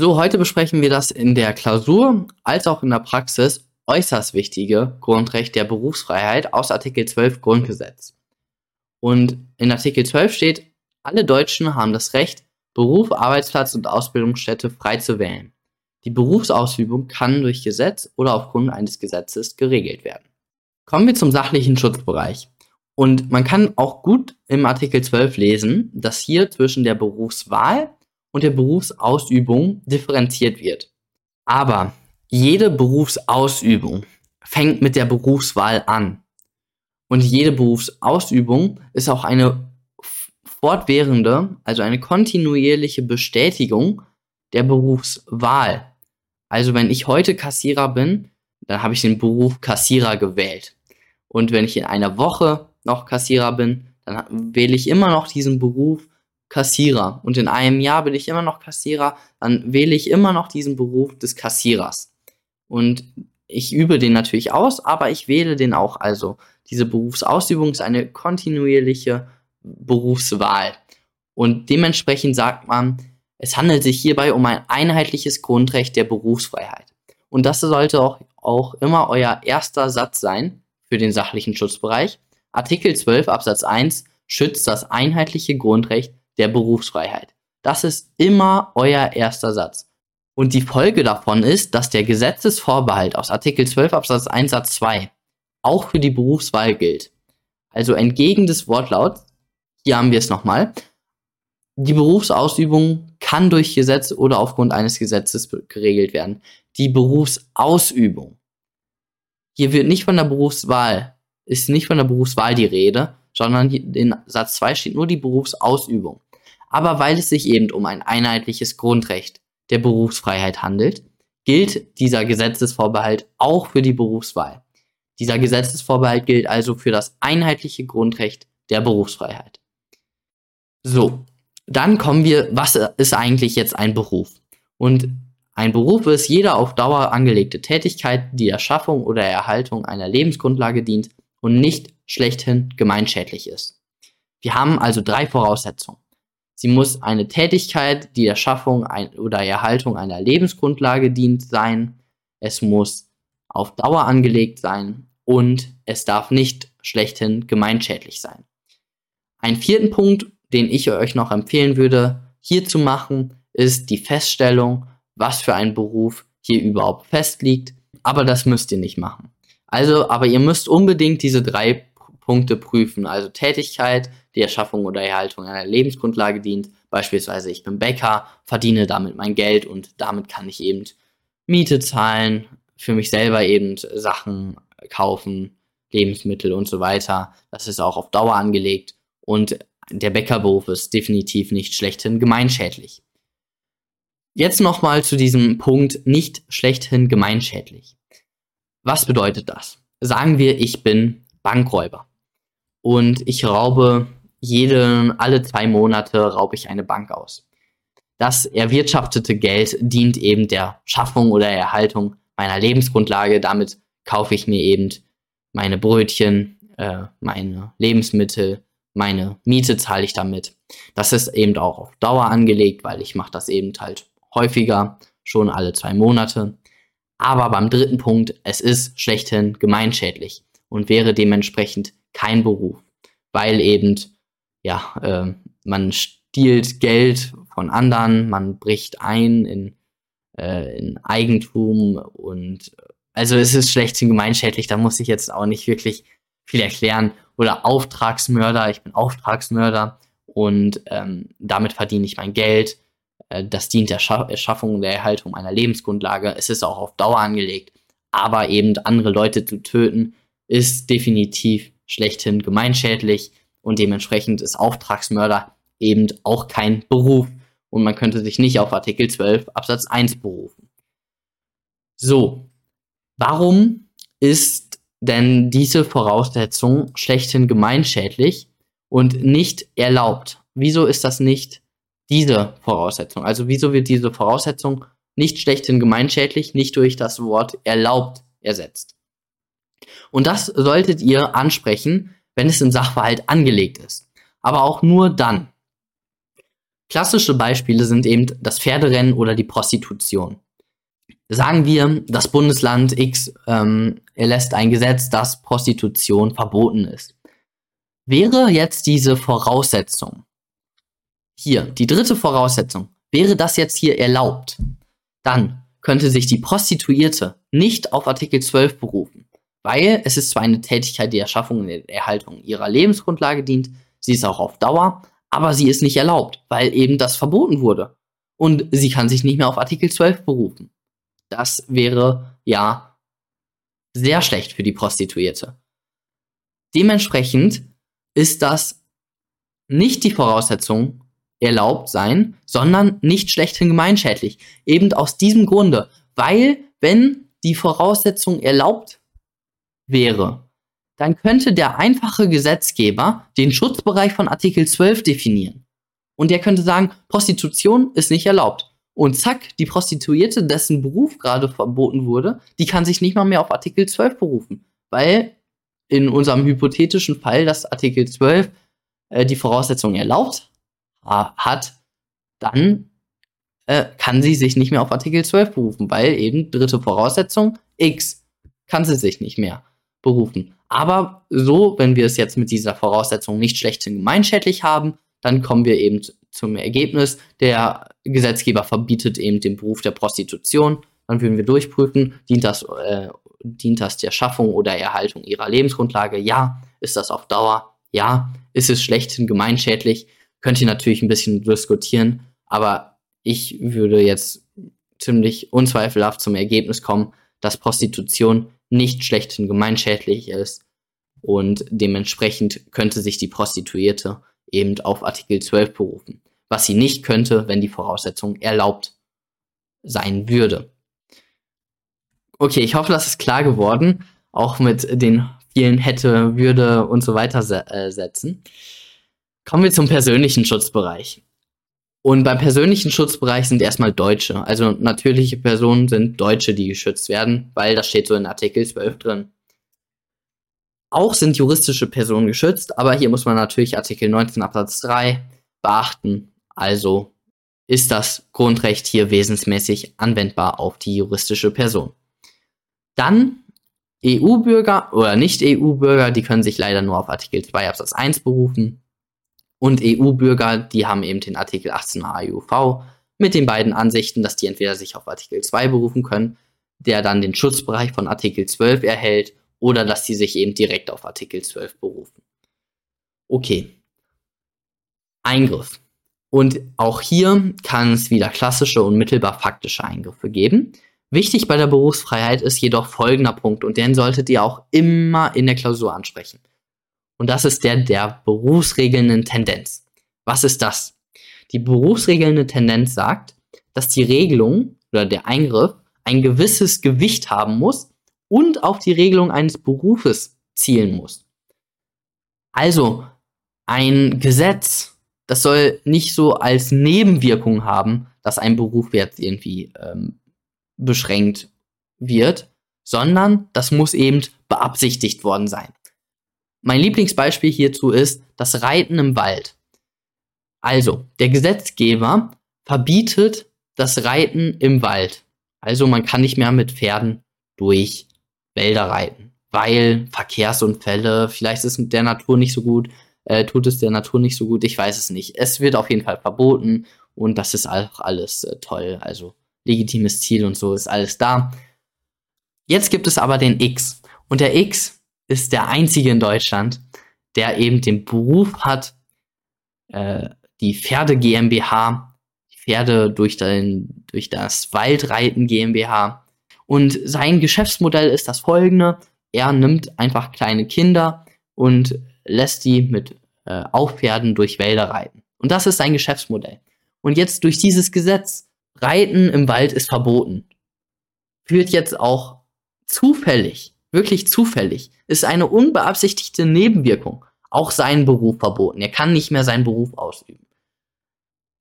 So, heute besprechen wir das in der Klausur als auch in der Praxis äußerst wichtige Grundrecht der Berufsfreiheit aus Artikel 12 Grundgesetz. Und in Artikel 12 steht, alle Deutschen haben das Recht, Beruf, Arbeitsplatz und Ausbildungsstätte frei zu wählen. Die Berufsausübung kann durch Gesetz oder aufgrund eines Gesetzes geregelt werden. Kommen wir zum sachlichen Schutzbereich. Und man kann auch gut im Artikel 12 lesen, dass hier zwischen der Berufswahl und der Berufsausübung differenziert wird. Aber jede Berufsausübung fängt mit der Berufswahl an. Und jede Berufsausübung ist auch eine fortwährende, also eine kontinuierliche Bestätigung der Berufswahl. Also wenn ich heute Kassierer bin, dann habe ich den Beruf Kassierer gewählt. Und wenn ich in einer Woche noch Kassierer bin, dann wähle ich immer noch diesen Beruf Kassierer. Und in einem Jahr bin ich immer noch Kassierer, dann wähle ich immer noch diesen Beruf des Kassierers. Und ich übe den natürlich aus, aber ich wähle den auch. Also diese Berufsausübung ist eine kontinuierliche Berufswahl. Und dementsprechend sagt man, es handelt sich hierbei um ein einheitliches Grundrecht der Berufsfreiheit. Und das sollte auch, auch immer euer erster Satz sein für den sachlichen Schutzbereich. Artikel 12 Absatz 1 schützt das einheitliche Grundrecht der Berufsfreiheit. Das ist immer euer erster Satz. Und die Folge davon ist, dass der Gesetzesvorbehalt aus Artikel 12 Absatz 1 Satz 2 auch für die Berufswahl gilt. Also entgegen des Wortlauts, hier haben wir es nochmal, die Berufsausübung kann durch Gesetz oder aufgrund eines Gesetzes geregelt werden. Die Berufsausübung. Hier wird nicht von der Berufswahl, ist nicht von der Berufswahl die Rede, sondern in Satz 2 steht nur die Berufsausübung. Aber weil es sich eben um ein einheitliches Grundrecht der Berufsfreiheit handelt, gilt dieser Gesetzesvorbehalt auch für die Berufswahl. Dieser Gesetzesvorbehalt gilt also für das einheitliche Grundrecht der Berufsfreiheit. So, dann kommen wir, was ist eigentlich jetzt ein Beruf? Und ein Beruf ist jede auf Dauer angelegte Tätigkeit, die der Schaffung oder Erhaltung einer Lebensgrundlage dient und nicht schlechthin gemeinschädlich ist. Wir haben also drei Voraussetzungen. Sie muss eine Tätigkeit, die der Schaffung ein oder Erhaltung einer Lebensgrundlage dient, sein. Es muss auf Dauer angelegt sein und es darf nicht schlechthin gemeinschädlich sein. Ein vierten Punkt den ich euch noch empfehlen würde, hier zu machen, ist die Feststellung, was für ein Beruf hier überhaupt festliegt. Aber das müsst ihr nicht machen. Also, aber ihr müsst unbedingt diese drei Punkte prüfen. Also Tätigkeit, die Erschaffung oder Erhaltung einer Lebensgrundlage dient. Beispielsweise, ich bin Bäcker, verdiene damit mein Geld und damit kann ich eben Miete zahlen, für mich selber eben Sachen kaufen, Lebensmittel und so weiter. Das ist auch auf Dauer angelegt. Und der Bäckerberuf ist definitiv nicht schlechthin gemeinschädlich. Jetzt nochmal zu diesem Punkt nicht schlechthin gemeinschädlich. Was bedeutet das? Sagen wir, ich bin Bankräuber und ich raube jede, alle zwei Monate raube ich eine Bank aus. Das erwirtschaftete Geld dient eben der Schaffung oder Erhaltung meiner Lebensgrundlage. Damit kaufe ich mir eben meine Brötchen, äh, meine Lebensmittel, meine Miete zahle ich damit. Das ist eben auch auf Dauer angelegt, weil ich mache das eben halt häufiger, schon alle zwei Monate. Aber beim dritten Punkt, es ist schlechthin gemeinschädlich und wäre dementsprechend kein Beruf, weil eben, ja, äh, man stiehlt Geld von anderen, man bricht ein in, äh, in Eigentum und also es ist schlechthin gemeinschädlich, da muss ich jetzt auch nicht wirklich viel erklären oder Auftragsmörder, ich bin Auftragsmörder und ähm, damit verdiene ich mein Geld. Äh, das dient der Scha Schaffung der Erhaltung meiner Lebensgrundlage. Es ist auch auf Dauer angelegt. Aber eben andere Leute zu töten, ist definitiv schlechthin gemeinschädlich und dementsprechend ist Auftragsmörder eben auch kein Beruf und man könnte sich nicht auf Artikel 12 Absatz 1 berufen. So, warum ist denn diese Voraussetzung schlechthin gemeinschädlich und nicht erlaubt. Wieso ist das nicht diese Voraussetzung? Also wieso wird diese Voraussetzung nicht schlechthin gemeinschädlich, nicht durch das Wort erlaubt ersetzt? Und das solltet ihr ansprechen, wenn es im Sachverhalt angelegt ist. Aber auch nur dann. Klassische Beispiele sind eben das Pferderennen oder die Prostitution. Sagen wir, das Bundesland X ähm, erlässt ein Gesetz, dass Prostitution verboten ist. Wäre jetzt diese Voraussetzung, hier, die dritte Voraussetzung, wäre das jetzt hier erlaubt, dann könnte sich die Prostituierte nicht auf Artikel 12 berufen, weil es ist zwar eine Tätigkeit, die Erschaffung und Erhaltung ihrer Lebensgrundlage dient, sie ist auch auf Dauer, aber sie ist nicht erlaubt, weil eben das verboten wurde. Und sie kann sich nicht mehr auf Artikel 12 berufen. Das wäre ja sehr schlecht für die Prostituierte. Dementsprechend ist das nicht die Voraussetzung erlaubt sein, sondern nicht schlechthin gemeinschädlich. Eben aus diesem Grunde, weil wenn die Voraussetzung erlaubt wäre, dann könnte der einfache Gesetzgeber den Schutzbereich von Artikel 12 definieren. Und der könnte sagen, Prostitution ist nicht erlaubt. Und zack, die Prostituierte, dessen Beruf gerade verboten wurde, die kann sich nicht mal mehr auf Artikel 12 berufen. Weil in unserem hypothetischen Fall, dass Artikel 12 äh, die Voraussetzung erlaubt hat, dann äh, kann sie sich nicht mehr auf Artikel 12 berufen, weil eben dritte Voraussetzung X kann sie sich nicht mehr berufen. Aber so, wenn wir es jetzt mit dieser Voraussetzung nicht schlechthin gemeinschädlich haben, dann kommen wir eben zum Ergebnis, der Gesetzgeber verbietet eben den Beruf der Prostitution. Dann würden wir durchprüfen, dient das, äh, dient das der Schaffung oder Erhaltung ihrer Lebensgrundlage? Ja. Ist das auf Dauer? Ja. Ist es schlechthin gemeinschädlich? Könnt ihr natürlich ein bisschen diskutieren, aber ich würde jetzt ziemlich unzweifelhaft zum Ergebnis kommen, dass Prostitution nicht schlechthin gemeinschädlich ist und dementsprechend könnte sich die Prostituierte eben auf Artikel 12 berufen, was sie nicht könnte, wenn die Voraussetzung erlaubt sein würde. Okay, ich hoffe, das ist klar geworden, auch mit den vielen hätte, würde und so weiter äh, setzen. Kommen wir zum persönlichen Schutzbereich. Und beim persönlichen Schutzbereich sind erstmal Deutsche. Also natürliche Personen sind Deutsche, die geschützt werden, weil das steht so in Artikel 12 drin. Auch sind juristische Personen geschützt, aber hier muss man natürlich Artikel 19 Absatz 3 beachten. Also ist das Grundrecht hier wesensmäßig anwendbar auf die juristische Person. Dann EU-Bürger oder Nicht-EU-Bürger, die können sich leider nur auf Artikel 2 Absatz 1 berufen. Und EU-Bürger, die haben eben den Artikel 18 AUV mit den beiden Ansichten, dass die entweder sich auf Artikel 2 berufen können, der dann den Schutzbereich von Artikel 12 erhält, oder dass sie sich eben direkt auf Artikel 12 berufen. Okay. Eingriff. Und auch hier kann es wieder klassische und mittelbar faktische Eingriffe geben. Wichtig bei der Berufsfreiheit ist jedoch folgender Punkt und den solltet ihr auch immer in der Klausur ansprechen. Und das ist der der berufsregelnden Tendenz. Was ist das? Die berufsregelnde Tendenz sagt, dass die Regelung oder der Eingriff ein gewisses Gewicht haben muss und auf die Regelung eines Berufes zielen muss. Also ein Gesetz, das soll nicht so als Nebenwirkung haben, dass ein Beruf jetzt irgendwie ähm, beschränkt wird, sondern das muss eben beabsichtigt worden sein. Mein Lieblingsbeispiel hierzu ist das Reiten im Wald. Also, der Gesetzgeber verbietet das Reiten im Wald. Also man kann nicht mehr mit Pferden durch Wälder reiten, weil Verkehrsunfälle, vielleicht ist der Natur nicht so gut, äh, tut es der Natur nicht so gut, ich weiß es nicht. Es wird auf jeden Fall verboten und das ist auch alles äh, toll, also legitimes Ziel und so ist alles da. Jetzt gibt es aber den X und der X ist der einzige in Deutschland, der eben den Beruf hat, äh, die Pferde GmbH, die Pferde durch, den, durch das Waldreiten GmbH und sein Geschäftsmodell ist das folgende. Er nimmt einfach kleine Kinder und lässt die mit äh, Aufpferden durch Wälder reiten. Und das ist sein Geschäftsmodell. Und jetzt durch dieses Gesetz, Reiten im Wald ist verboten, führt jetzt auch zufällig, wirklich zufällig, ist eine unbeabsichtigte Nebenwirkung auch seinen Beruf verboten. Er kann nicht mehr seinen Beruf ausüben.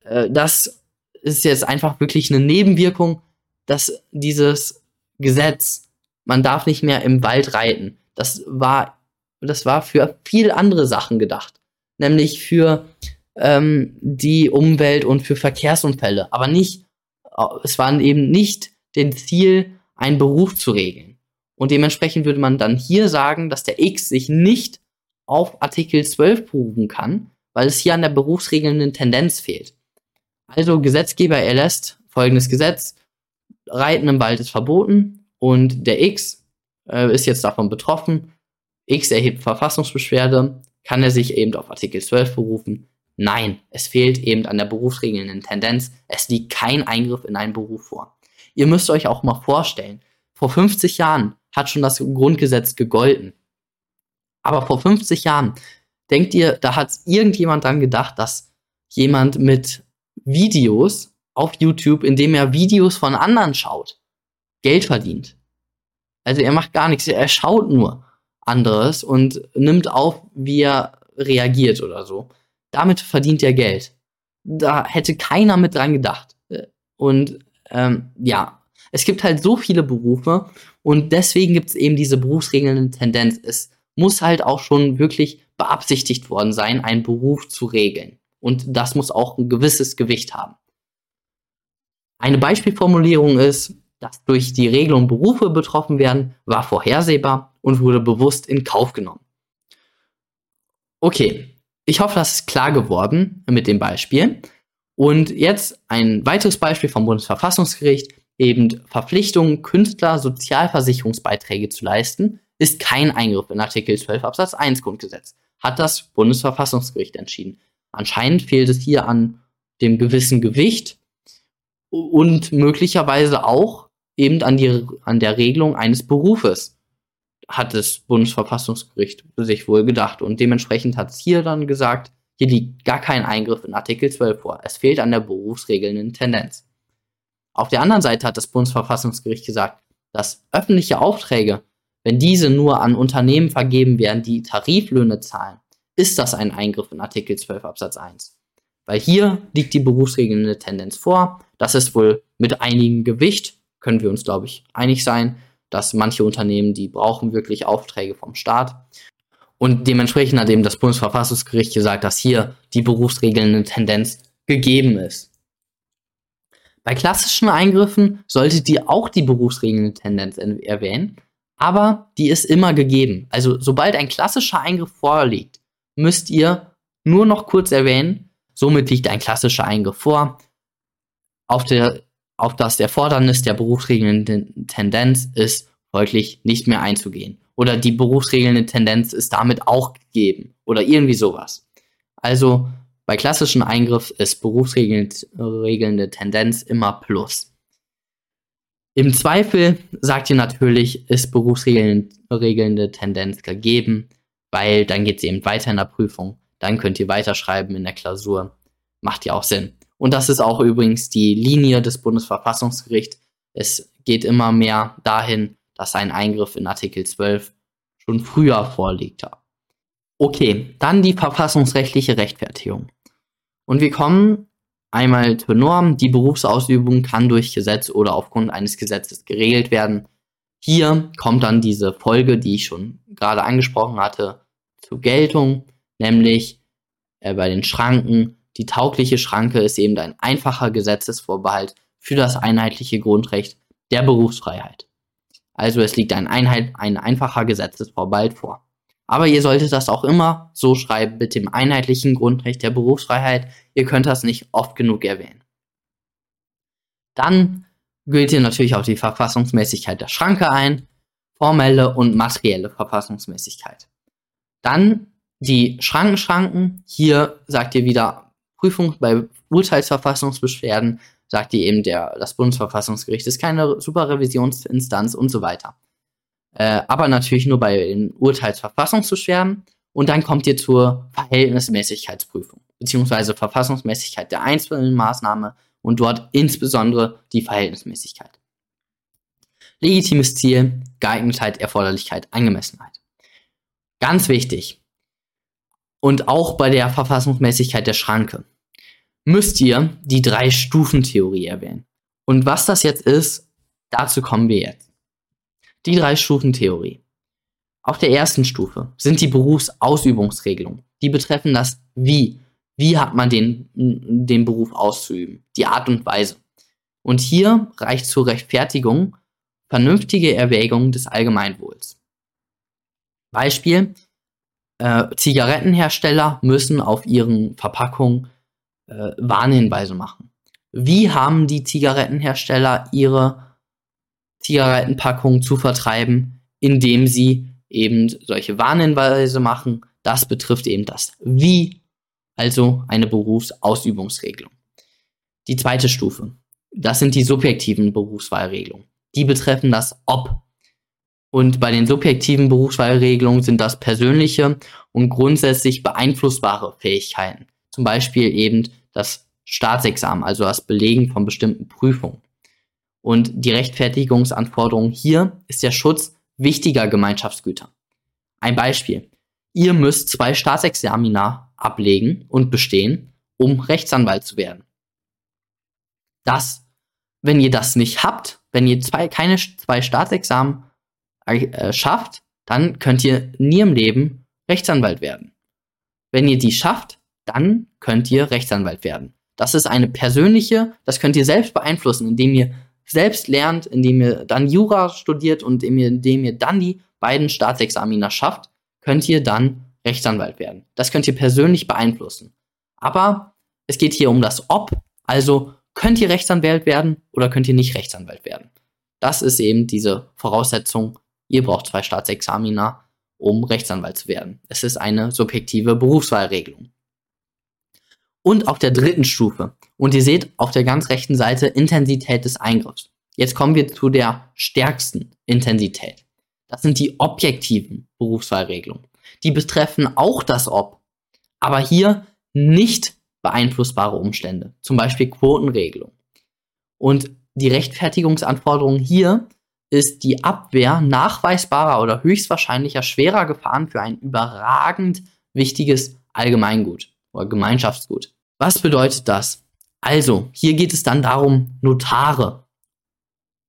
Äh, das ist jetzt einfach wirklich eine Nebenwirkung, dass dieses Gesetz, man darf nicht mehr im Wald reiten. Das war, das war für viel andere Sachen gedacht. Nämlich für ähm, die Umwelt und für Verkehrsunfälle, aber nicht, äh, es waren eben nicht den Ziel, einen Beruf zu regeln. Und dementsprechend würde man dann hier sagen, dass der X sich nicht auf Artikel 12 berufen kann, weil es hier an der berufsregelnden Tendenz fehlt. Also Gesetzgeber erlässt folgendes Gesetz, Reiten im Wald ist verboten und der X äh, ist jetzt davon betroffen. X erhebt Verfassungsbeschwerde, kann er sich eben auf Artikel 12 berufen? Nein, es fehlt eben an der berufsregelnden Tendenz. Es liegt kein Eingriff in einen Beruf vor. Ihr müsst euch auch mal vorstellen, vor 50 Jahren hat schon das Grundgesetz gegolten. Aber vor 50 Jahren, denkt ihr, da hat irgendjemand dran gedacht, dass jemand mit Videos auf YouTube, indem er Videos von anderen schaut, Geld verdient. Also er macht gar nichts, er schaut nur anderes und nimmt auf, wie er reagiert oder so. Damit verdient er Geld. Da hätte keiner mit dran gedacht. Und ähm, ja, es gibt halt so viele Berufe und deswegen gibt es eben diese berufsregelnde Tendenz. Es muss halt auch schon wirklich beabsichtigt worden sein, einen Beruf zu regeln. Und das muss auch ein gewisses Gewicht haben. Eine Beispielformulierung ist, dass durch die Regelung Berufe betroffen werden, war vorhersehbar und wurde bewusst in Kauf genommen. Okay, ich hoffe, das ist klar geworden mit dem Beispiel. Und jetzt ein weiteres Beispiel vom Bundesverfassungsgericht, eben Verpflichtung, Künstler Sozialversicherungsbeiträge zu leisten, ist kein Eingriff in Artikel 12 Absatz 1 Grundgesetz, hat das Bundesverfassungsgericht entschieden. Anscheinend fehlt es hier an dem gewissen Gewicht und möglicherweise auch eben an, die, an der Regelung eines Berufes, hat das Bundesverfassungsgericht sich wohl gedacht. Und dementsprechend hat es hier dann gesagt, hier liegt gar kein Eingriff in Artikel 12 vor. Es fehlt an der berufsregelnden Tendenz. Auf der anderen Seite hat das Bundesverfassungsgericht gesagt, dass öffentliche Aufträge, wenn diese nur an Unternehmen vergeben werden, die Tariflöhne zahlen, ist das ein Eingriff in Artikel 12 Absatz 1. Weil hier liegt die berufsregelnde Tendenz vor. Das ist wohl mit einigem Gewicht, können wir uns, glaube ich, einig sein, dass manche Unternehmen, die brauchen wirklich Aufträge vom Staat. Und dementsprechend hat eben das Bundesverfassungsgericht gesagt, dass hier die berufsregelnde Tendenz gegeben ist. Bei klassischen Eingriffen solltet ihr auch die berufsregelnde Tendenz erwähnen, aber die ist immer gegeben. Also sobald ein klassischer Eingriff vorliegt, müsst ihr nur noch kurz erwähnen, somit liegt ein klassischer Eingriff vor. Auf, der, auf das Erfordernis der berufsregelnden Tendenz ist folglich nicht mehr einzugehen. Oder die berufsregelnde Tendenz ist damit auch gegeben. Oder irgendwie sowas. Also bei klassischen Eingriff ist berufsregelnde Tendenz immer Plus. Im Zweifel sagt ihr natürlich, ist berufsregelnde Tendenz gegeben weil dann geht es eben weiter in der Prüfung. Dann könnt ihr weiterschreiben in der Klausur. Macht ja auch Sinn. Und das ist auch übrigens die Linie des Bundesverfassungsgerichts. Es geht immer mehr dahin, dass ein Eingriff in Artikel 12 schon früher vorliegt. Okay, dann die verfassungsrechtliche Rechtfertigung. Und wir kommen einmal zur Norm. Die Berufsausübung kann durch Gesetz oder aufgrund eines Gesetzes geregelt werden. Hier kommt dann diese Folge, die ich schon gerade angesprochen hatte, zur Geltung, nämlich äh, bei den Schranken. Die taugliche Schranke ist eben ein einfacher Gesetzesvorbehalt für das einheitliche Grundrecht der Berufsfreiheit. Also es liegt ein, Einheit, ein einfacher Gesetzesvorbehalt vor. Aber ihr solltet das auch immer so schreiben mit dem einheitlichen Grundrecht der Berufsfreiheit. Ihr könnt das nicht oft genug erwähnen. Dann gilt hier natürlich auch die Verfassungsmäßigkeit der Schranke ein, formelle und materielle Verfassungsmäßigkeit. Dann die Schrankenschranken. Hier sagt ihr wieder Prüfung bei Urteilsverfassungsbeschwerden, sagt ihr eben, der, das Bundesverfassungsgericht ist keine Superrevisionsinstanz und so weiter. Äh, aber natürlich nur bei den Urteilsverfassungsbeschwerden. Und dann kommt ihr zur Verhältnismäßigkeitsprüfung, beziehungsweise Verfassungsmäßigkeit der einzelnen Maßnahme und dort insbesondere die Verhältnismäßigkeit. Legitimes Ziel, Geeignetheit, Erforderlichkeit, Angemessenheit. Ganz wichtig. Und auch bei der Verfassungsmäßigkeit der Schranke müsst ihr die Drei-Stufen-Theorie erwähnen. Und was das jetzt ist, dazu kommen wir jetzt. Die Drei-Stufen-Theorie. Auf der ersten Stufe sind die Berufsausübungsregelungen. Die betreffen das Wie. wie hat man den, den Beruf auszuüben, die Art und Weise. Und hier reicht zur Rechtfertigung vernünftige Erwägung des Allgemeinwohls. Beispiel, äh, Zigarettenhersteller müssen auf ihren Verpackungen äh, Warnhinweise machen. Wie haben die Zigarettenhersteller ihre Zigarettenpackungen zu vertreiben, indem sie eben solche Warnhinweise machen? Das betrifft eben das Wie, also eine Berufsausübungsregelung. Die zweite Stufe, das sind die subjektiven Berufswahlregelungen. Die betreffen das Ob. Und bei den subjektiven Berufswahlregelungen sind das persönliche und grundsätzlich beeinflussbare Fähigkeiten. Zum Beispiel eben das Staatsexamen, also das Belegen von bestimmten Prüfungen. Und die Rechtfertigungsanforderung hier ist der Schutz wichtiger Gemeinschaftsgüter. Ein Beispiel. Ihr müsst zwei Staatsexamina ablegen und bestehen, um Rechtsanwalt zu werden. Das, wenn ihr das nicht habt, wenn ihr zwei, keine zwei Staatsexamen äh, schafft, dann könnt ihr nie im Leben Rechtsanwalt werden. Wenn ihr die schafft, dann könnt ihr Rechtsanwalt werden. Das ist eine persönliche, das könnt ihr selbst beeinflussen, indem ihr selbst lernt, indem ihr dann Jura studiert und indem ihr, dann die beiden Staatsexamina schafft, könnt ihr dann Rechtsanwalt werden. Das könnt ihr persönlich beeinflussen. Aber es geht hier um das Ob, also könnt ihr Rechtsanwalt werden oder könnt ihr nicht Rechtsanwalt werden. Das ist eben diese Voraussetzung. Ihr braucht zwei Staatsexamina, um Rechtsanwalt zu werden. Es ist eine subjektive Berufswahlregelung und auf der dritten Stufe. Und ihr seht auf der ganz rechten Seite Intensität des Eingriffs. Jetzt kommen wir zu der stärksten Intensität. Das sind die objektiven Berufswahlregelungen. Die betreffen auch das Ob, aber hier nicht beeinflussbare Umstände, zum Beispiel Quotenregelung. Und die Rechtfertigungsanforderung hier ist die Abwehr nachweisbarer oder höchstwahrscheinlicher schwerer Gefahren für ein überragend wichtiges Allgemeingut oder Gemeinschaftsgut. Was bedeutet das? Also, hier geht es dann darum, Notare.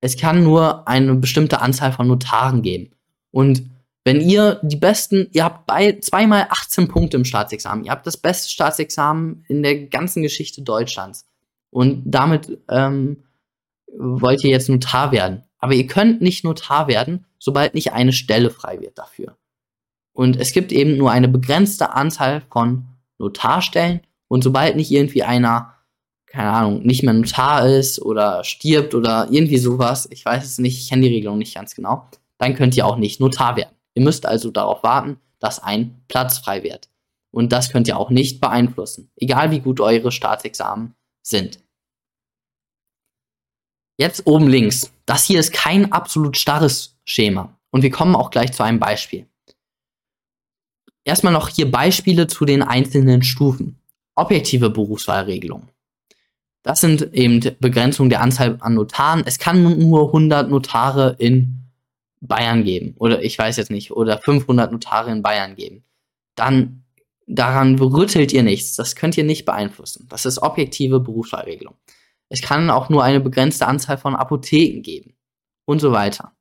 Es kann nur eine bestimmte Anzahl von Notaren geben. Und wenn ihr die besten, ihr habt bei zweimal 18 Punkte im Staatsexamen, ihr habt das beste Staatsexamen in der ganzen Geschichte Deutschlands. Und damit ähm, wollt ihr jetzt Notar werden. Aber ihr könnt nicht Notar werden, sobald nicht eine Stelle frei wird dafür. Und es gibt eben nur eine begrenzte Anzahl von Notarstellen und sobald nicht irgendwie einer, keine Ahnung, nicht mehr Notar ist oder stirbt oder irgendwie sowas, ich weiß es nicht, ich kenne die Regelung nicht ganz genau, dann könnt ihr auch nicht Notar werden. Ihr müsst also darauf warten, dass ein Platz frei wird. Und das könnt ihr auch nicht beeinflussen, egal wie gut eure Staatsexamen sind. Jetzt oben links. Das hier ist kein absolut starres Schema. Und wir kommen auch gleich zu einem Beispiel. Erstmal noch hier Beispiele zu den einzelnen Stufen objektive Berufswahlregelung. Das sind eben Begrenzungen der Anzahl an Notaren. Es kann nur 100 Notare in Bayern geben. Oder ich weiß jetzt nicht. Oder 500 Notare in Bayern geben. Dann daran rüttelt ihr nichts. Das könnt ihr nicht beeinflussen. Das ist objektive Berufswahlregelung. Es kann auch nur eine begrenzte Anzahl von Apotheken geben. Und so weiter.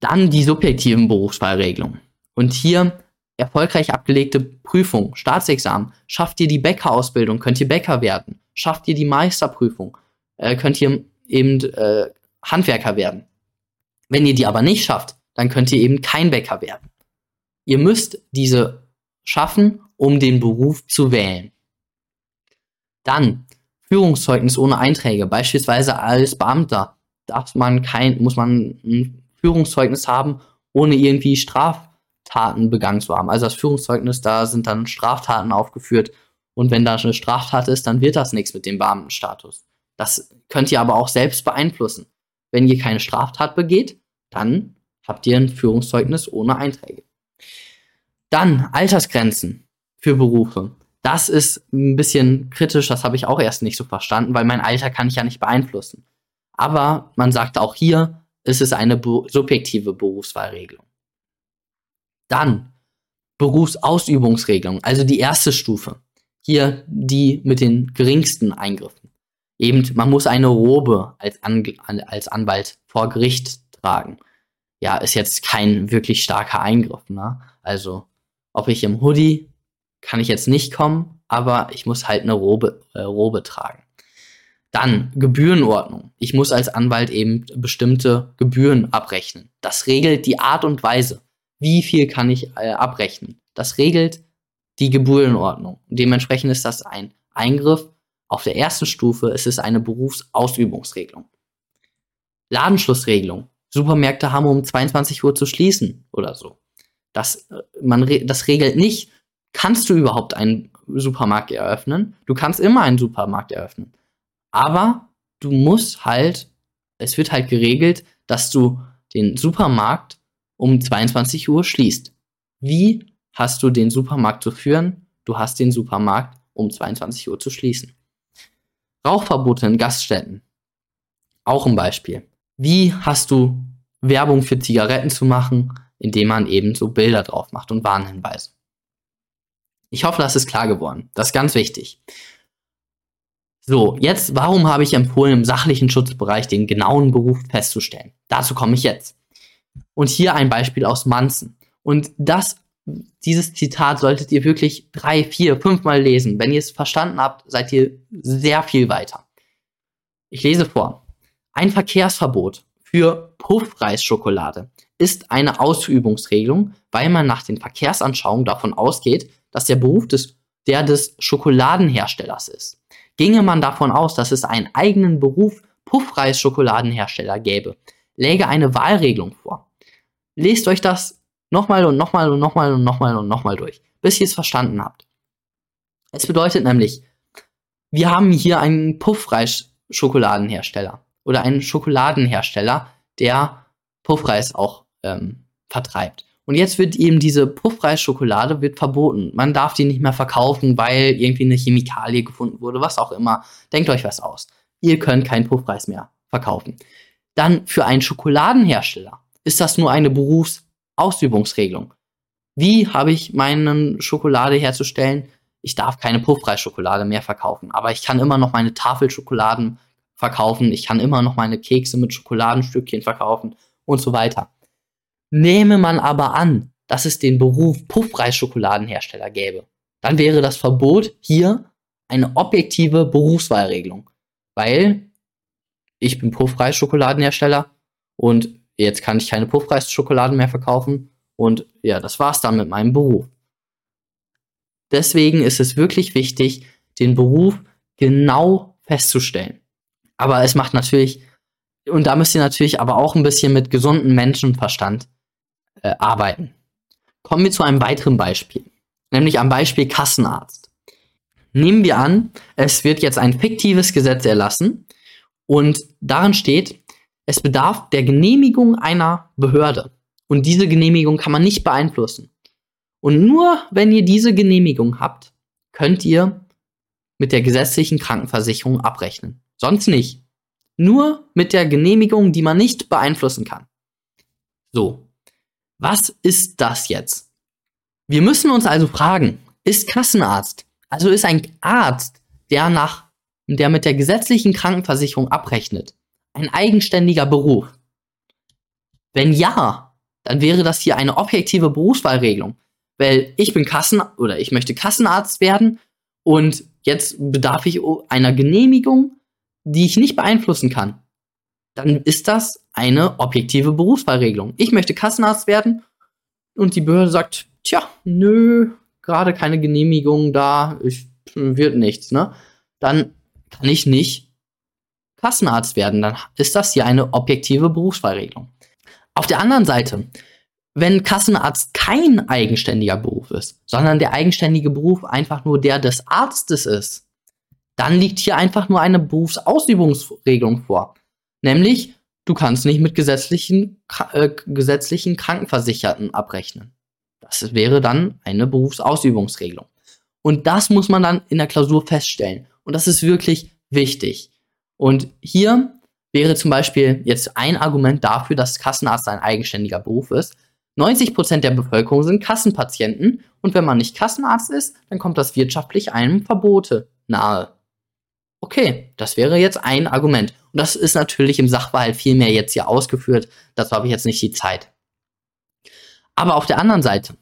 Dann die subjektiven Berufswahlregelungen. Und hier erfolgreich abgelegte Prüfung, Staatsexamen, schafft ihr die Bäckerausbildung, könnt ihr Bäcker werden. Schafft ihr die Meisterprüfung, äh, könnt ihr eben äh, Handwerker werden. Wenn ihr die aber nicht schafft, dann könnt ihr eben kein Bäcker werden. Ihr müsst diese schaffen, um den Beruf zu wählen. Dann Führungszeugnis ohne Einträge. Beispielsweise als Beamter darf man kein, muss man ein Führungszeugnis haben, ohne irgendwie Straf Taten begangen zu haben. Also das Führungszeugnis, da sind dann Straftaten aufgeführt. Und wenn da eine Straftat ist, dann wird das nichts mit dem Beamtenstatus. Das könnt ihr aber auch selbst beeinflussen. Wenn ihr keine Straftat begeht, dann habt ihr ein Führungszeugnis ohne Einträge. Dann Altersgrenzen für Berufe. Das ist ein bisschen kritisch, das habe ich auch erst nicht so verstanden, weil mein Alter kann ich ja nicht beeinflussen. Aber man sagt auch hier, es ist eine subjektive Berufswahlregelung. Dann Berufsausübungsregelung, also die erste Stufe. Hier die mit den geringsten Eingriffen. Eben, man muss eine Robe als, An als Anwalt vor Gericht tragen. Ja, ist jetzt kein wirklich starker Eingriff. Ne? Also, ob ich im Hoodie kann ich jetzt nicht kommen, aber ich muss halt eine Robe, äh, Robe tragen. Dann Gebührenordnung. Ich muss als Anwalt eben bestimmte Gebühren abrechnen. Das regelt die Art und Weise. Wie viel kann ich äh, abrechnen? Das regelt die Gebührenordnung. Dementsprechend ist das ein Eingriff. Auf der ersten Stufe ist es eine Berufsausübungsregelung. Ladenschlussregelung. Supermärkte haben um 22 Uhr zu schließen oder so. Das, äh, man, das regelt nicht, kannst du überhaupt einen Supermarkt eröffnen? Du kannst immer einen Supermarkt eröffnen. Aber du musst halt, es wird halt geregelt, dass du den Supermarkt um 22 Uhr schließt. Wie hast du den Supermarkt zu führen? Du hast den Supermarkt um 22 Uhr zu schließen. Rauchverbote in Gaststätten. Auch ein Beispiel. Wie hast du Werbung für Zigaretten zu machen, indem man eben so Bilder drauf macht und Warnhinweise? Ich hoffe, das ist klar geworden. Das ist ganz wichtig. So, jetzt, warum habe ich empfohlen, im sachlichen Schutzbereich den genauen Beruf festzustellen? Dazu komme ich jetzt. Und hier ein Beispiel aus Manzen. Und das, dieses Zitat solltet ihr wirklich drei, vier, fünfmal lesen. Wenn ihr es verstanden habt, seid ihr sehr viel weiter. Ich lese vor. Ein Verkehrsverbot für Puffreisschokolade ist eine Ausübungsregelung, weil man nach den Verkehrsanschauungen davon ausgeht, dass der Beruf des, der des Schokoladenherstellers ist. Ginge man davon aus, dass es einen eigenen Beruf Puffreis-Schokoladenhersteller gäbe, läge eine Wahlregelung vor. Lest euch das nochmal und nochmal und nochmal und nochmal und nochmal durch, bis ihr es verstanden habt. Es bedeutet nämlich, wir haben hier einen Puffreis-Schokoladenhersteller oder einen Schokoladenhersteller, der Puffreis auch ähm, vertreibt. Und jetzt wird eben diese Puffreisschokolade wird verboten. Man darf die nicht mehr verkaufen, weil irgendwie eine Chemikalie gefunden wurde, was auch immer. Denkt euch was aus. Ihr könnt keinen Puffreis mehr verkaufen. Dann für einen Schokoladenhersteller ist das nur eine Berufsausübungsregelung. Wie habe ich meine Schokolade herzustellen? Ich darf keine Puffreisschokolade mehr verkaufen, aber ich kann immer noch meine Tafelschokoladen verkaufen, ich kann immer noch meine Kekse mit Schokoladenstückchen verkaufen und so weiter. Nehme man aber an, dass es den Beruf Puffreisschokoladenhersteller gäbe, dann wäre das Verbot hier eine objektive Berufswahlregelung. Weil ich bin Puffreisschokoladenhersteller und jetzt kann ich keine Puffreisschokoladen mehr verkaufen und ja, das war's dann mit meinem Beruf. Deswegen ist es wirklich wichtig, den Beruf genau festzustellen. Aber es macht natürlich, und da müsst ihr natürlich aber auch ein bisschen mit gesundem Menschenverstand äh, arbeiten. Kommen wir zu einem weiteren Beispiel, nämlich am Beispiel Kassenarzt. Nehmen wir an, es wird jetzt ein fiktives Gesetz erlassen und darin steht, es bedarf der Genehmigung einer Behörde. Und diese Genehmigung kann man nicht beeinflussen. Und nur wenn ihr diese Genehmigung habt, könnt ihr mit der gesetzlichen Krankenversicherung abrechnen. Sonst nicht. Nur mit der Genehmigung, die man nicht beeinflussen kann. So, was ist das jetzt? Wir müssen uns also fragen, ist Kassenarzt, also ist ein Arzt, der nach, der mit der gesetzlichen Krankenversicherung abrechnet, ein eigenständiger Beruf? Wenn ja, dann wäre das hier eine objektive Berufswahlregelung, weil ich bin Kassen oder ich möchte Kassenarzt werden und jetzt bedarf ich einer Genehmigung, die ich nicht beeinflussen kann dann ist das eine objektive Berufswahlregelung. Ich möchte Kassenarzt werden und die Behörde sagt, tja, nö, gerade keine Genehmigung da, ich, wird nichts, ne? Dann kann ich nicht Kassenarzt werden. Dann ist das hier eine objektive Berufswahlregelung. Auf der anderen Seite, wenn Kassenarzt kein eigenständiger Beruf ist, sondern der eigenständige Beruf einfach nur der des Arztes ist, dann liegt hier einfach nur eine Berufsausübungsregelung vor. Nämlich, du kannst nicht mit gesetzlichen, äh, gesetzlichen Krankenversicherten abrechnen. Das wäre dann eine Berufsausübungsregelung. Und das muss man dann in der Klausur feststellen. Und das ist wirklich wichtig. Und hier wäre zum Beispiel jetzt ein Argument dafür, dass Kassenarzt ein eigenständiger Beruf ist. 90% der Bevölkerung sind Kassenpatienten und wenn man nicht Kassenarzt ist, dann kommt das wirtschaftlich einem Verbote nahe. Okay, das wäre jetzt ein Argument. Und das ist natürlich im Sachverhalt viel mehr jetzt hier ausgeführt. Dazu habe ich jetzt nicht die Zeit. Aber auf der anderen Seite,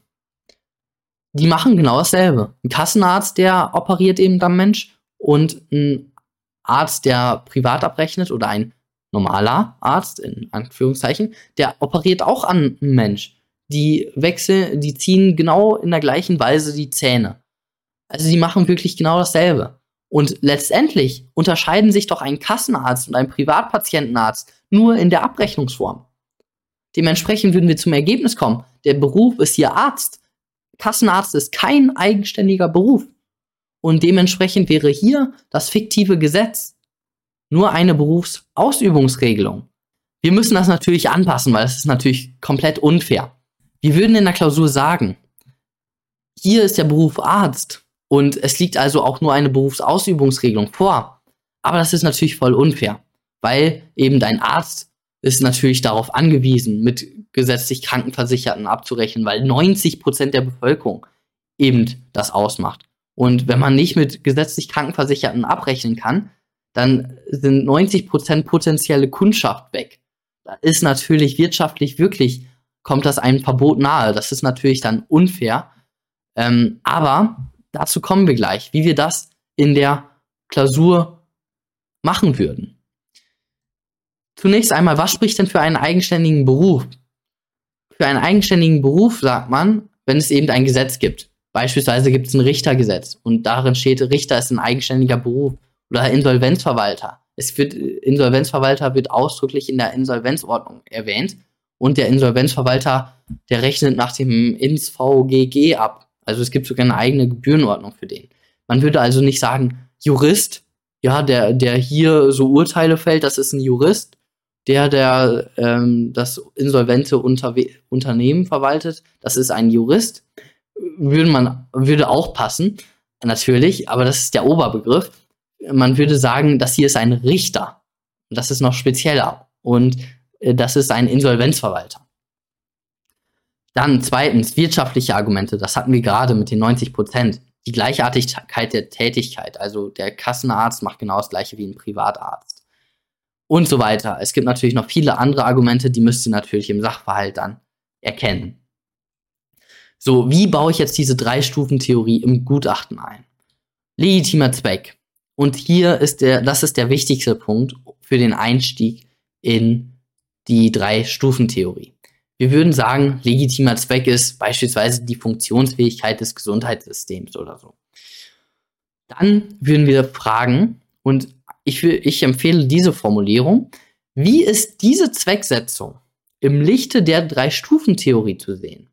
die machen genau dasselbe. Ein Kassenarzt, der operiert eben am Mensch und ein Arzt, der privat abrechnet oder ein normaler Arzt, in Anführungszeichen, der operiert auch an einem Mensch. Die wechseln, die ziehen genau in der gleichen Weise die Zähne. Also die machen wirklich genau dasselbe. Und letztendlich unterscheiden sich doch ein Kassenarzt und ein Privatpatientenarzt nur in der Abrechnungsform. Dementsprechend würden wir zum Ergebnis kommen, der Beruf ist hier Arzt. Kassenarzt ist kein eigenständiger Beruf. Und dementsprechend wäre hier das fiktive Gesetz nur eine Berufsausübungsregelung. Wir müssen das natürlich anpassen, weil es ist natürlich komplett unfair. Wir würden in der Klausur sagen, hier ist der Beruf Arzt und es liegt also auch nur eine Berufsausübungsregelung vor. Aber das ist natürlich voll unfair, weil eben dein Arzt ist natürlich darauf angewiesen, mit gesetzlich Krankenversicherten abzurechnen, weil 90 Prozent der Bevölkerung eben das ausmacht. Und wenn man nicht mit gesetzlich Krankenversicherten abrechnen kann, dann sind 90 Prozent potenzielle Kundschaft weg. Da ist natürlich wirtschaftlich wirklich, kommt das einem Verbot nahe. Das ist natürlich dann unfair. Ähm, aber dazu kommen wir gleich, wie wir das in der Klausur machen würden. Zunächst einmal, was spricht denn für einen eigenständigen Beruf? Für einen eigenständigen Beruf sagt man, wenn es eben ein Gesetz gibt. Beispielsweise gibt es ein Richtergesetz und darin steht, Richter ist ein eigenständiger Beruf oder Insolvenzverwalter. Es wird, Insolvenzverwalter wird ausdrücklich in der Insolvenzordnung erwähnt und der Insolvenzverwalter, der rechnet nach dem ins VGG ab. Also es gibt sogar eine eigene Gebührenordnung für den. Man würde also nicht sagen, Jurist, ja, der, der hier so Urteile fällt, das ist ein Jurist, der, der ähm, das insolvente Unterwe Unternehmen verwaltet, das ist ein Jurist, würde man, würde auch passen, natürlich, aber das ist der Oberbegriff. Man würde sagen, das hier ist ein Richter. Das ist noch spezieller. Und äh, das ist ein Insolvenzverwalter. Dann zweitens, wirtschaftliche Argumente. Das hatten wir gerade mit den 90 Prozent. Die Gleichartigkeit der Tätigkeit. Also der Kassenarzt macht genau das gleiche wie ein Privatarzt. Und so weiter. Es gibt natürlich noch viele andere Argumente, die müsst ihr natürlich im Sachverhalt dann erkennen. So, wie baue ich jetzt diese Drei-Stufen-Theorie im Gutachten ein? Legitimer Zweck. Und hier ist der, das ist der wichtigste Punkt für den Einstieg in die Drei-Stufen-Theorie. Wir würden sagen, legitimer Zweck ist beispielsweise die Funktionsfähigkeit des Gesundheitssystems oder so. Dann würden wir fragen, und ich, will, ich empfehle diese Formulierung, wie ist diese Zwecksetzung im Lichte der Drei-Stufen-Theorie zu sehen?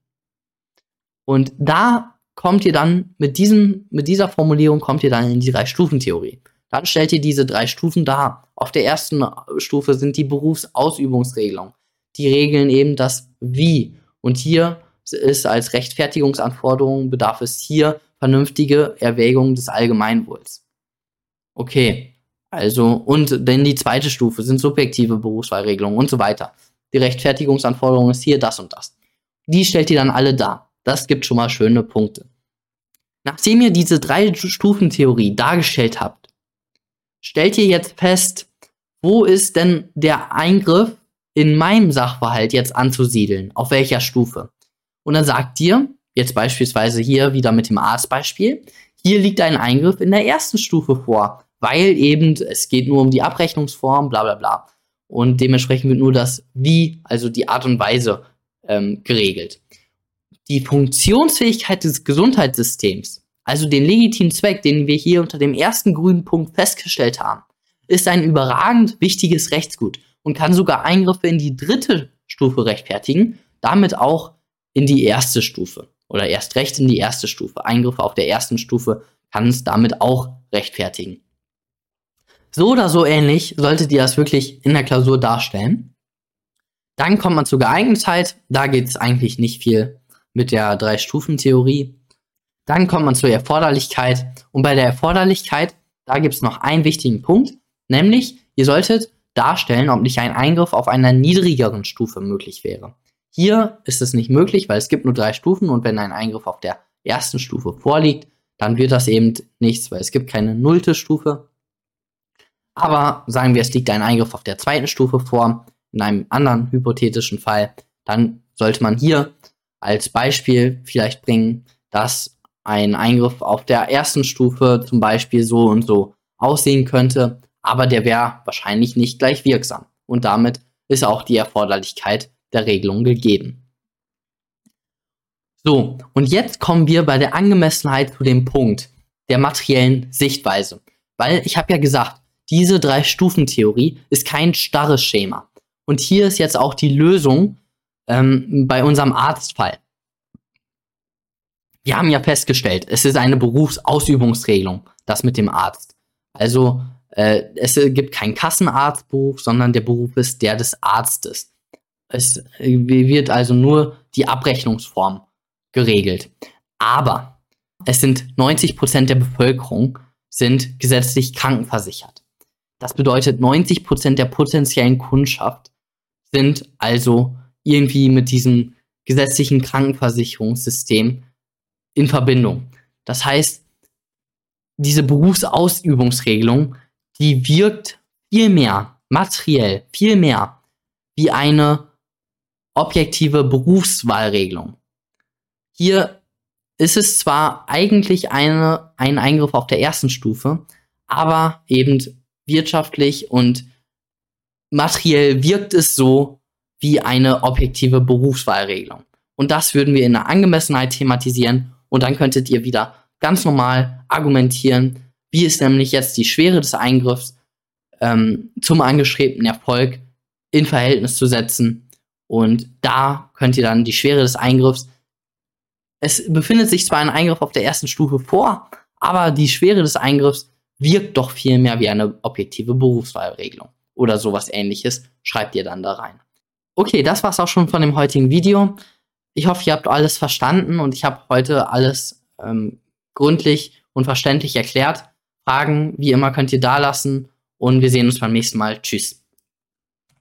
Und da kommt ihr dann mit diesem, mit dieser Formulierung kommt ihr dann in die Drei-Stufen-Theorie. Dann stellt ihr diese drei Stufen dar. Auf der ersten Stufe sind die Berufsausübungsregelungen. Die regeln eben das Wie. Und hier ist als Rechtfertigungsanforderung bedarf es hier vernünftige Erwägung des Allgemeinwohls. Okay. Also, und dann die zweite Stufe sind subjektive Berufswahlregelungen und so weiter. Die Rechtfertigungsanforderung ist hier das und das. Die stellt ihr dann alle dar. Das gibt schon mal schöne Punkte. Nachdem ihr diese drei Stufen-Theorie dargestellt habt, stellt ihr jetzt fest, wo ist denn der Eingriff in meinem Sachverhalt jetzt anzusiedeln? Auf welcher Stufe? Und dann sagt ihr, jetzt beispielsweise hier wieder mit dem Arztbeispiel, hier liegt ein Eingriff in der ersten Stufe vor, weil eben es geht nur um die Abrechnungsform, bla bla bla. Und dementsprechend wird nur das Wie, also die Art und Weise ähm, geregelt die Funktionsfähigkeit des Gesundheitssystems, also den legitimen Zweck, den wir hier unter dem ersten grünen Punkt festgestellt haben, ist ein überragend wichtiges Rechtsgut und kann sogar Eingriffe in die dritte Stufe rechtfertigen, damit auch in die erste Stufe oder erst recht in die erste Stufe. Eingriffe auf der ersten Stufe kann es damit auch rechtfertigen. So oder so ähnlich solltet ihr das wirklich in der Klausur darstellen. Dann kommt man zur Geeignetheit. Da geht es eigentlich nicht viel mit der Drei-Stufen-Theorie. Dann kommt man zur Erforderlichkeit. Und bei der Erforderlichkeit, da gibt es noch einen wichtigen Punkt, nämlich ihr solltet darstellen, ob nicht ein Eingriff auf einer niedrigeren Stufe möglich wäre. Hier ist es nicht möglich, weil es gibt nur drei Stufen und wenn ein Eingriff auf der ersten Stufe vorliegt, dann wird das eben nichts, weil es gibt keine nullte Stufe. Aber sagen wir, es liegt ein Eingriff auf der zweiten Stufe vor, in einem anderen hypothetischen Fall, dann sollte man hier als Beispiel vielleicht bringen, dass ein Eingriff auf der ersten Stufe zum Beispiel so und so aussehen könnte, aber der wäre wahrscheinlich nicht gleich wirksam. Und damit ist auch die Erforderlichkeit der Regelung gegeben. So, und jetzt kommen wir bei der Angemessenheit zu dem Punkt der materiellen Sichtweise. Weil ich habe ja gesagt, diese Drei-Stufen-Theorie ist kein starres Schema. Und hier ist jetzt auch die Lösung ähm, bei unserem Arztfall. Wir haben ja festgestellt, es ist eine Berufsausübungsregelung, das mit dem Arzt. Also äh, es gibt kein Kassenarztberuf, sondern der Beruf ist der des Arztes. Es wird also nur die Abrechnungsform geregelt. Aber es sind 90 Prozent der Bevölkerung sind gesetzlich krankenversichert. Das bedeutet, 90 Prozent der potenziellen Kundschaft sind also irgendwie mit diesem gesetzlichen Krankenversicherungssystem in Verbindung. Das heißt, diese Berufsausübungsregelung, die wirkt viel mehr materiell, viel mehr wie eine objektive Berufswahlregelung. Hier ist es zwar eigentlich eine, ein Eingriff auf der ersten Stufe, aber eben wirtschaftlich und materiell wirkt es so wie eine objektive Berufswahlregelung. Und das würden wir in der Angemessenheit thematisieren und dann könntet ihr wieder ganz normal argumentieren, wie ist nämlich jetzt die Schwere des Eingriffs ähm, zum angestrebten Erfolg in Verhältnis zu setzen. Und da könnt ihr dann die Schwere des Eingriffs es befindet sich zwar ein Eingriff auf der ersten Stufe vor, aber die Schwere des Eingriffs wirkt doch viel mehr wie eine objektive Berufswahlregelung oder sowas ähnliches, schreibt ihr dann da rein. Okay, das war's auch schon von dem heutigen Video. Ich hoffe, ihr habt alles verstanden und ich habe heute alles ähm, gründlich und verständlich erklärt. Fragen, wie immer, könnt ihr da lassen und wir sehen uns beim nächsten Mal. Tschüss.